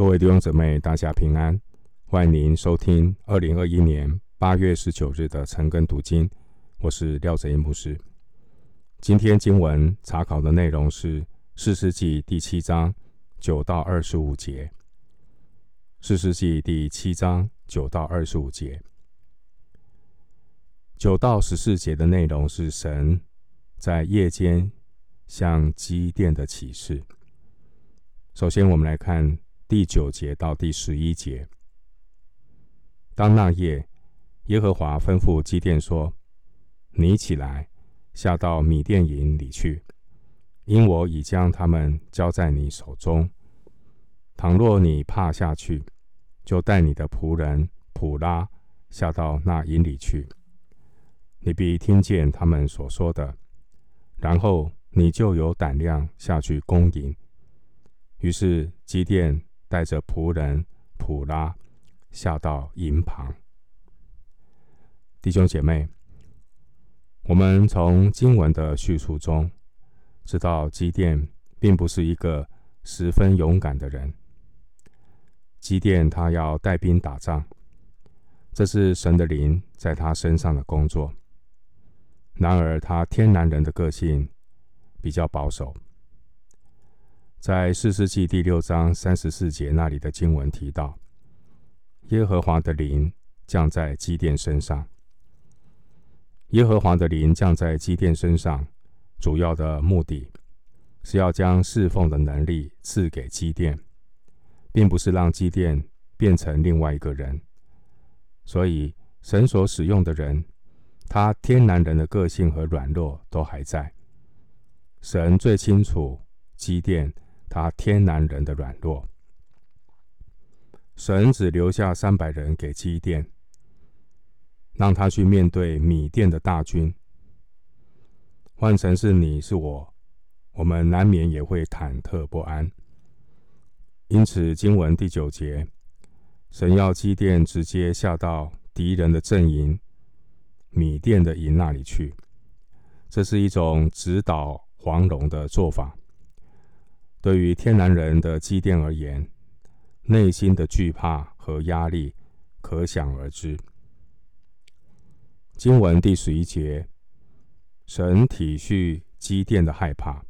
各位弟兄姊妹，大家平安！欢迎您收听二零二一年八月十九日的晨更读经，我是廖哲英牧师。今天经文查考的内容是《四世纪》第七章九到二十五节，《四世纪》第七章九到二十五节，九到十四节的内容是神在夜间向基甸的启示。首先，我们来看第九节到第十一节。当那夜，耶和华吩咐基甸说：“你起来。”下到米甸营里去，因我已将他们交在你手中。倘若你怕下去，就带你的仆人普拉下到那营里去。你必听见他们所说的，然后你就有胆量下去攻营。于是基甸带着仆人普拉下到营旁。弟兄姐妹。我们从经文的叙述中知道，基甸并不是一个十分勇敢的人。基甸他要带兵打仗，这是神的灵在他身上的工作。然而，他天然人的个性比较保守。在四世纪第六章三十四节那里的经文提到，耶和华的灵降在基甸身上。耶和华的灵降在基甸身上，主要的目的是要将侍奉的能力赐给基甸，并不是让基甸变成另外一个人。所以，神所使用的人，他天然人的个性和软弱都还在。神最清楚基甸他天然人的软弱，神只留下三百人给基甸。让他去面对米甸的大军。换成是你是我，我们难免也会忐忑不安。因此，经文第九节，神要基甸直接下到敌人的阵营米甸的营那里去，这是一种直捣黄龙的做法。对于天然人的基甸而言，内心的惧怕和压力可想而知。经文第十一节，神体恤基甸的害怕，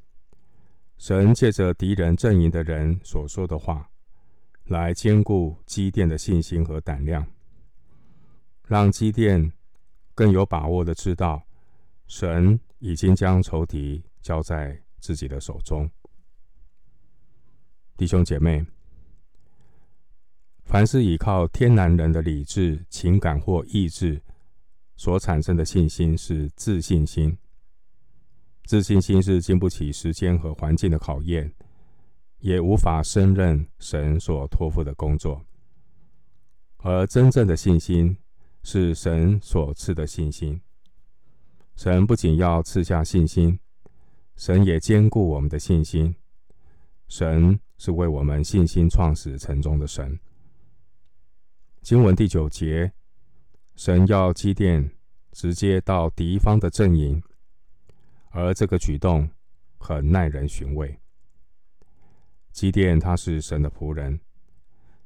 神借着敌人阵营的人所说的话，来坚固基甸的信心和胆量，让基甸更有把握的知道，神已经将仇敌交在自己的手中。弟兄姐妹，凡是依靠天然人的理智、情感或意志。所产生的信心是自信心，自信心是经不起时间和环境的考验，也无法胜任神所托付的工作。而真正的信心是神所赐的信心。神不仅要赐下信心，神也坚固我们的信心。神是为我们信心创始成终的神。经文第九节。神要基甸直接到敌方的阵营，而这个举动很耐人寻味。基甸他是神的仆人，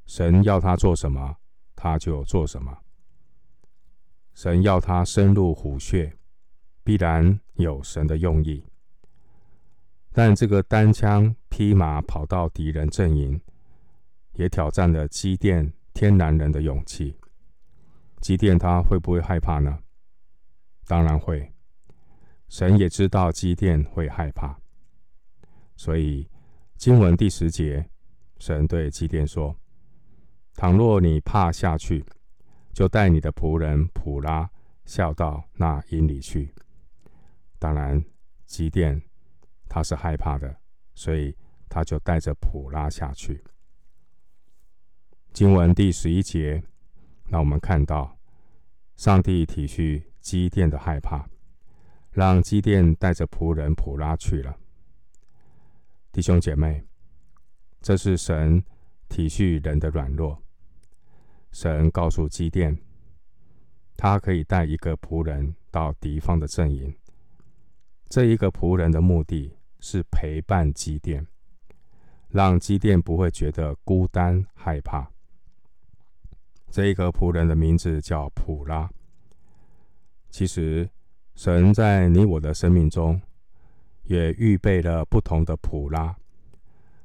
神要他做什么，他就做什么。神要他深入虎穴，必然有神的用意。但这个单枪匹马跑到敌人阵营，也挑战了基甸天然人的勇气。基甸他会不会害怕呢？当然会。神也知道基甸会害怕，所以经文第十节，神对基甸说：“倘若你怕下去，就带你的仆人普拉下到那营里去。”当然，基甸他是害怕的，所以他就带着普拉下去。经文第十一节。让我们看到，上帝体恤基甸的害怕，让基甸带着仆人普拉去了。弟兄姐妹，这是神体恤人的软弱。神告诉基甸，他可以带一个仆人到敌方的阵营。这一个仆人的目的是陪伴基甸，让基甸不会觉得孤单害怕。这一个仆人的名字叫普拉。其实，神在你我的生命中也预备了不同的普拉，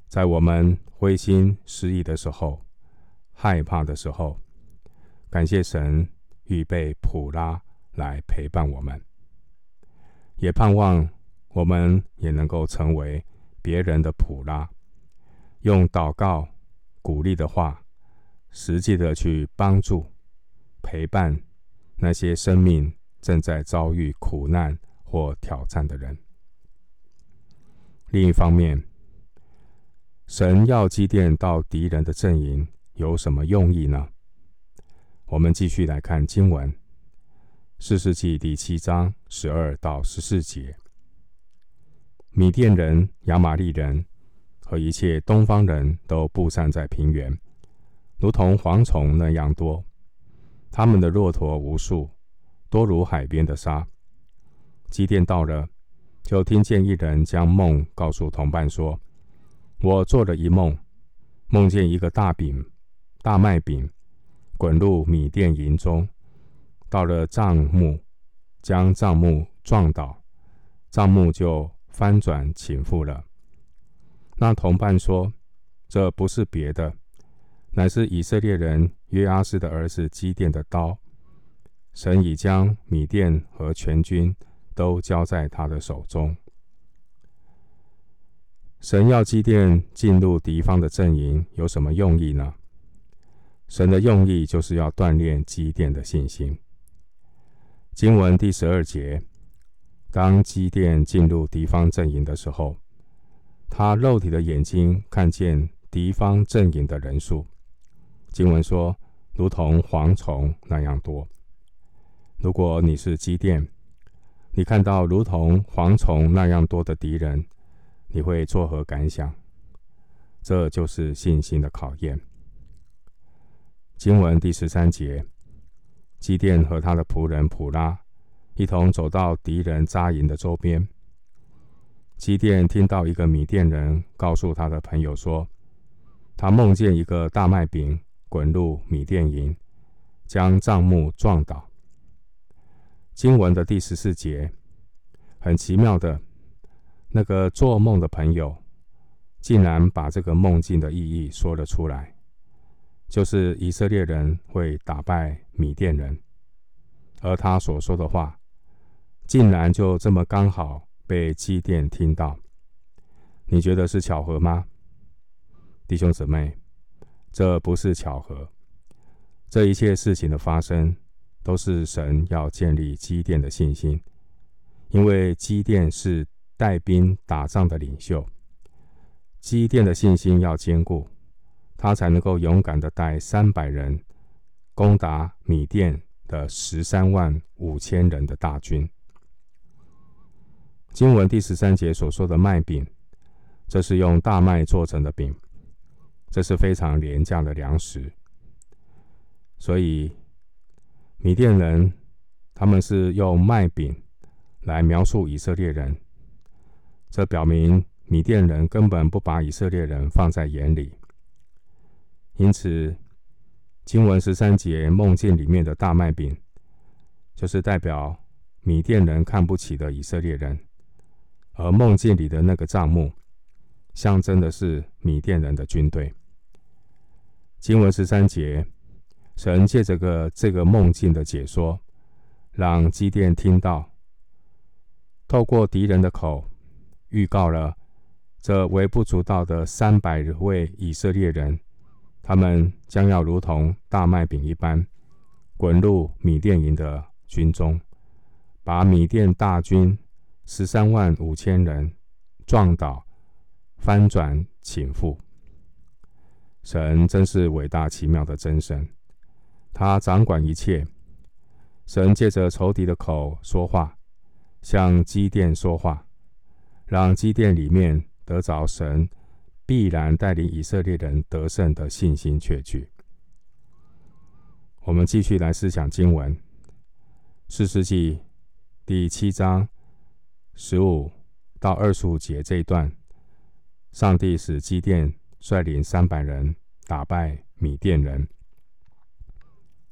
在我们灰心失意的时候、害怕的时候，感谢神预备普拉来陪伴我们，也盼望我们也能够成为别人的普拉，用祷告、鼓励的话，实际的去帮助、陪伴那些生命正在遭遇苦难或挑战的人。另一方面，神要祭奠到敌人的阵营，有什么用意呢？我们继续来看经文，《四世纪》第七章十二到十四节：米甸人、亚玛利人和一切东方人都布散在平原。如同蝗虫那样多，他们的骆驼无数，多如海边的沙。基甸到了，就听见一人将梦告诉同伴说：“我做了一梦，梦见一个大饼、大麦饼滚入米店营中，到了帐幕，将帐幕撞倒，帐幕就翻转倾覆了。”那同伴说：“这不是别的。”乃是以色列人约阿斯的儿子基甸的刀，神已将米甸和全军都交在他的手中。神要基甸进入敌方的阵营，有什么用意呢？神的用意就是要锻炼基甸的信心。经文第十二节，当基甸进入敌方阵营的时候，他肉体的眼睛看见敌方阵营的人数。经文说，如同蝗虫那样多。如果你是基甸，你看到如同蝗虫那样多的敌人，你会作何感想？这就是信心的考验。经文第十三节，基甸和他的仆人普拉一同走到敌人扎营的周边。基甸听到一个米甸人告诉他的朋友说，他梦见一个大麦饼。滚入米甸营，将帐幕撞倒。经文的第十四节，很奇妙的，那个做梦的朋友，竟然把这个梦境的意义说了出来，就是以色列人会打败米甸人，而他所说的话，竟然就这么刚好被基甸听到。你觉得是巧合吗，弟兄姊妹？这不是巧合，这一切事情的发生，都是神要建立基甸的信心，因为基甸是带兵打仗的领袖，基甸的信心要坚固，他才能够勇敢的带三百人攻打米甸的十三万五千人的大军。经文第十三节所说的麦饼，这是用大麦做成的饼。这是非常廉价的粮食，所以米甸人他们是用麦饼来描述以色列人，这表明米甸人根本不把以色列人放在眼里。因此，经文十三节梦境里面的大麦饼，就是代表米甸人看不起的以色列人，而梦境里的那个帐幕，象征的是米甸人的军队。经文十三节，神借着个这个梦境的解说，让基甸听到，透过敌人的口，预告了这微不足道的三百位以色列人，他们将要如同大麦饼一般，滚入米甸营的军中，把米甸大军十三万五千人撞倒、翻转、倾覆。神真是伟大奇妙的真神，他掌管一切。神借着仇敌的口说话，向基甸说话，让基甸里面得着神必然带领以色列人得胜的信心确据。我们继续来思想经文，《士师记》第七章十五到二十五节这一段，上帝使基甸。率领三百人打败米甸人。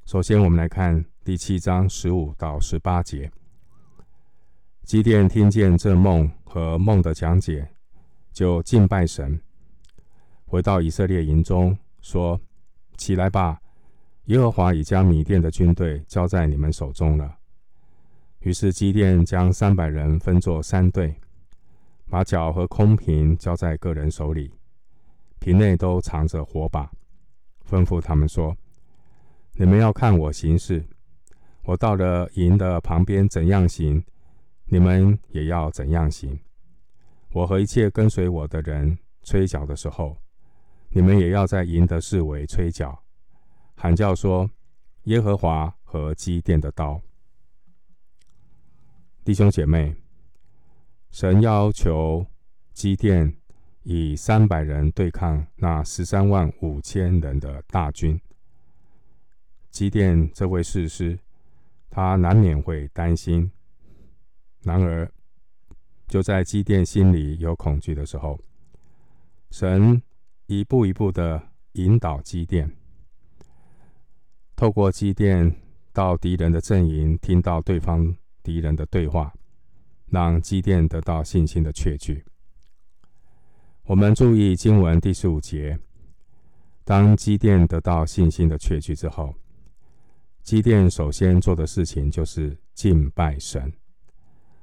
首先，我们来看第七章十五到十八节。基甸听见这梦和梦的讲解，就敬拜神，回到以色列营中，说：“起来吧，耶和华已将米甸的军队交在你们手中了。”于是基甸将三百人分作三队，把角和空瓶交在个人手里，瓶内都藏着火把，吩咐他们说：“你们要看我行事，我到了营的旁边怎样行。”你们也要怎样行？我和一切跟随我的人吹角的时候，你们也要在营的四围吹角，喊叫说：“耶和华和基甸的刀。”弟兄姐妹，神要求基甸以三百人对抗那十三万五千人的大军。基甸这位士师，他难免会担心。然而，就在基甸心里有恐惧的时候，神一步一步的引导基甸，透过基甸到敌人的阵营，听到对方敌人的对话，让基甸得到信心的确据。我们注意经文第十五节，当基甸得到信心的确据之后，基甸首先做的事情就是敬拜神。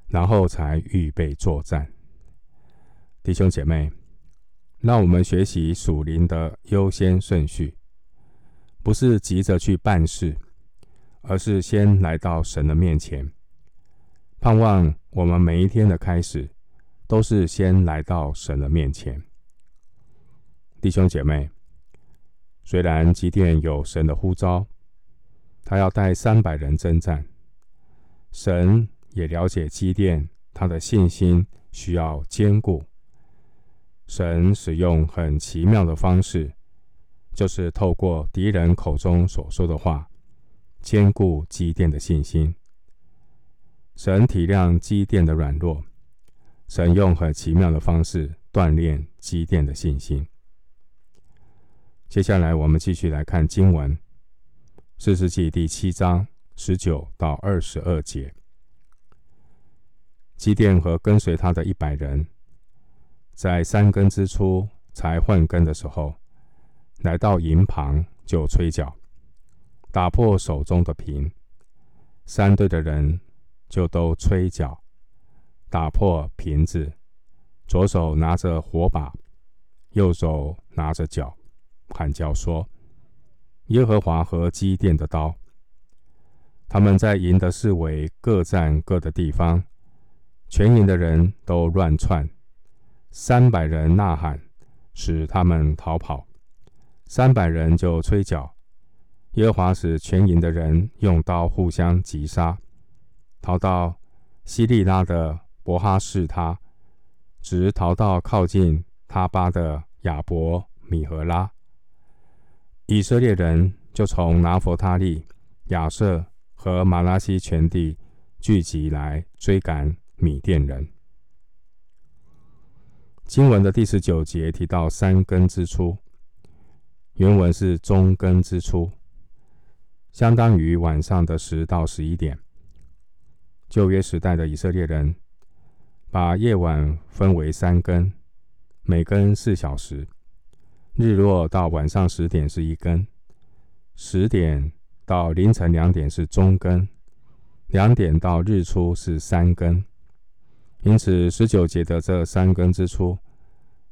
然后才预备作战。弟兄姐妹，让我们学习属灵的优先顺序，不是急着去办事，而是先来到神的面前。盼望我们每一天的开始，都是先来到神的面前。弟兄姐妹，虽然基甸有神的呼召，他要带三百人征战，神。也了解基甸，他的信心需要坚固。神使用很奇妙的方式，就是透过敌人口中所说的话，坚固基甸的信心。神体谅基甸的软弱，神用很奇妙的方式锻炼基甸的信心。接下来，我们继续来看经文，士师记第七章十九到二十二节。基甸和跟随他的一百人，在三更之初才换更的时候，来到营旁就吹角，打破手中的瓶。三队的人就都吹角，打破瓶子，左手拿着火把，右手拿着角，喊叫说：“耶和华和基甸的刀。”他们在营的四围各占各的地方。全营的人都乱窜，三百人呐喊，使他们逃跑。三百人就吹角，耶和华使全营的人用刀互相击杀，逃到西利拉的伯哈士他，直逃到靠近他巴的亚伯米何拉。以色列人就从拿弗他利、亚设和马拉西全地聚集来追赶。米甸人。经文的第十九节提到三更之初，原文是中更之初，相当于晚上的十到十一点。旧约时代的以色列人把夜晚分为三更，每更四小时。日落到晚上十点是一更，十点到凌晨两点是中更，两点到日出是三更。因此，十九节的这三更之初，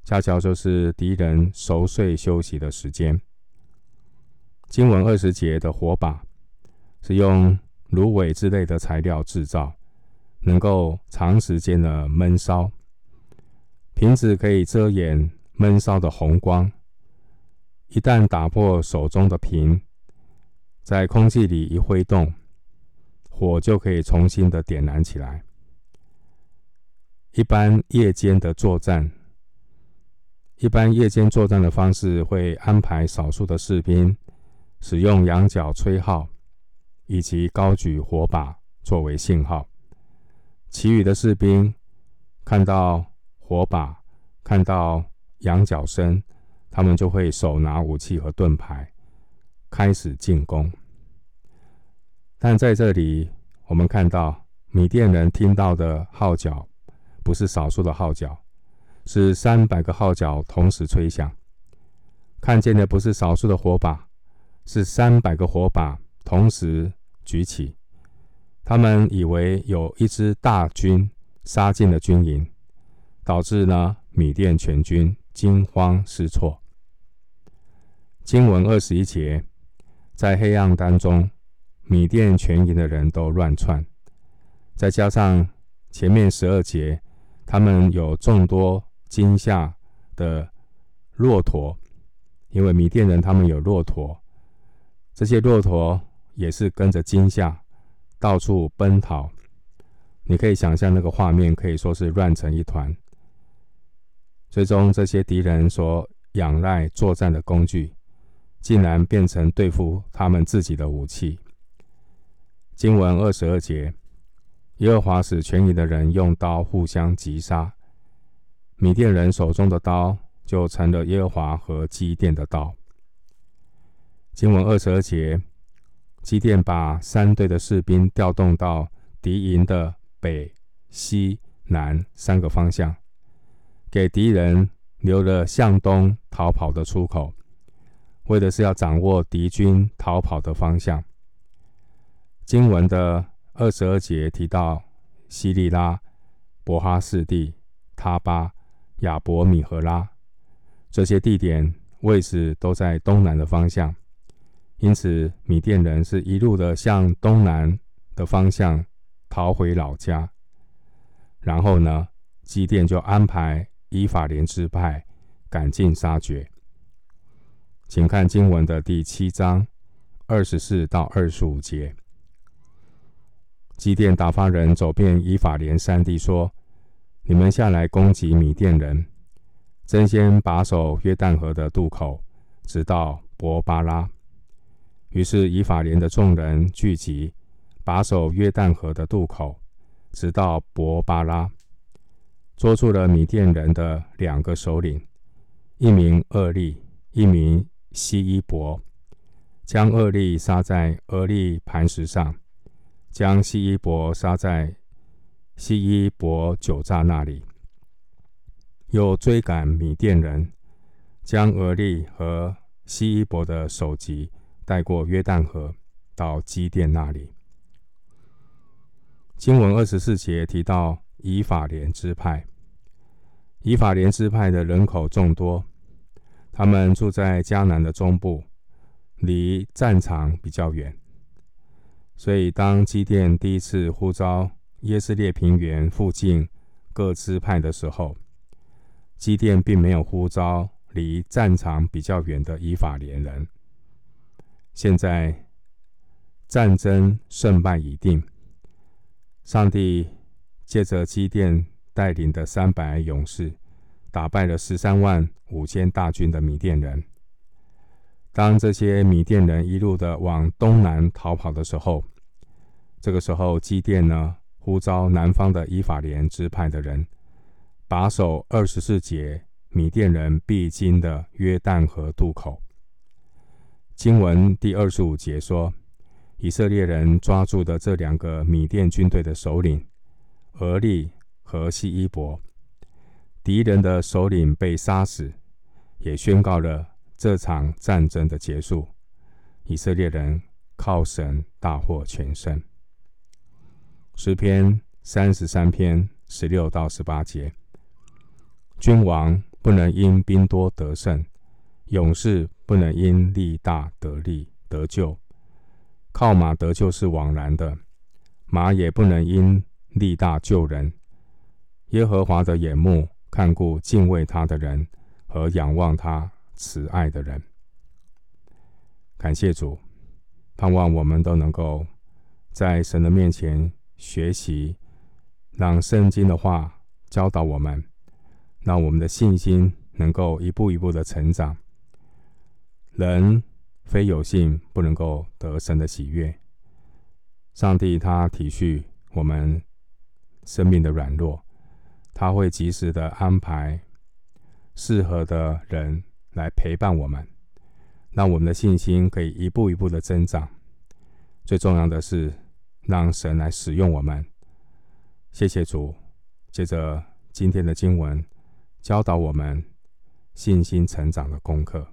恰巧就是敌人熟睡休息的时间。经文二十节的火把是用芦苇之类的材料制造，能够长时间的闷烧。瓶子可以遮掩闷烧的红光，一旦打破手中的瓶，在空气里一挥动，火就可以重新的点燃起来。一般夜间的作战，一般夜间作战的方式会安排少数的士兵使用羊角吹号，以及高举火把作为信号。其余的士兵看到火把、看到羊角声，他们就会手拿武器和盾牌，开始进攻。但在这里，我们看到米甸人听到的号角，不是少数的号角，是三百个号角同时吹响。看见的不是少数的火把，是三百个火把同时举起。他们以为有一支大军杀进了军营，导致呢米甸全军惊慌失措。经文二十一节，在黑暗当中，米甸全营的人都乱窜，再加上前面十二节，他们有众多惊吓的骆驼。因为米甸人他们有骆驼，这些骆驼也是跟着惊吓，到处奔逃。你可以想象那个画面，可以说是乱成一团。最终，这些敌人所仰赖作战的工具，竟然变成对付他们自己的武器。经文二十二节，耶和华使全营的人用刀互相击杀，米甸人手中的刀。就成了耶和华和基甸的刀。经文二十二节，基甸把三队的士兵调动到敌营的北、西、南三个方向，给敌人留了向东逃跑的出口，为的是要掌握敌军逃跑的方向。经文的二十二节提到西利拉、伯哈士地、他巴、亚伯米和拉。这些地点位置都在东南的方向，因此米甸人是一路的向东南的方向逃回老家。然后呢，基甸就安排以法莲支派赶尽杀绝。请看经文的第七章二十四到二十五节。基甸打发人走遍以法莲山地，说：“你们下来攻击米甸人。”争先把守约旦河的渡口，直到伯巴拉。于是以法莲的众人聚集，把守约旦河的渡口，直到伯巴拉，捉住了米甸人的两个首领，一名厄利，一名希伊伯，将厄利杀在俄利磐石上，将希伊伯杀在希伊伯酒榨那里。又追赶米甸人，将俄利和希伊伯的首级带过约旦河，到基甸那里。经文二十四节提到以法莲支派，以法莲支派的人口众多，他们住在迦南的中部，离战场比较远，所以当基甸第一次呼召耶斯列平原附近各支派的时候，基甸并没有呼召离战场比较远的以法莲人。现在战争胜败已定，上帝借着基甸带领的三百勇士，打败了十三万五千大军的米甸人。当这些米甸人一路的往东南逃跑的时候，这个时候基甸呢，呼召南方的伊法莲支派的人。把守二十四节米甸人必经的约旦河渡口。经文第二十五节说，以色列人抓住的这两个米甸军队的首领俄利和西伊伯，敌人的首领被杀死，也宣告了这场战争的结束。以色列人靠神大获全胜。诗篇三十三篇十六到十八节。君王不能因兵多得胜，勇士不能因力大得利得救。靠马得救是枉然的，马也不能因力大救人。耶和华的眼目看顾敬畏他的人和仰望他慈爱的人。感谢主，盼望我们都能够在神的面前学习，让圣经的话教导我们。让我们的信心能够一步一步的成长。人非有信不能够得神的喜悦。上帝他体恤我们生命的软弱，他会及时的安排适合的人来陪伴我们，让我们的信心可以一步一步的增长。最重要的是，让神来使用我们。谢谢主。接着今天的经文教导我们信心成长的功课。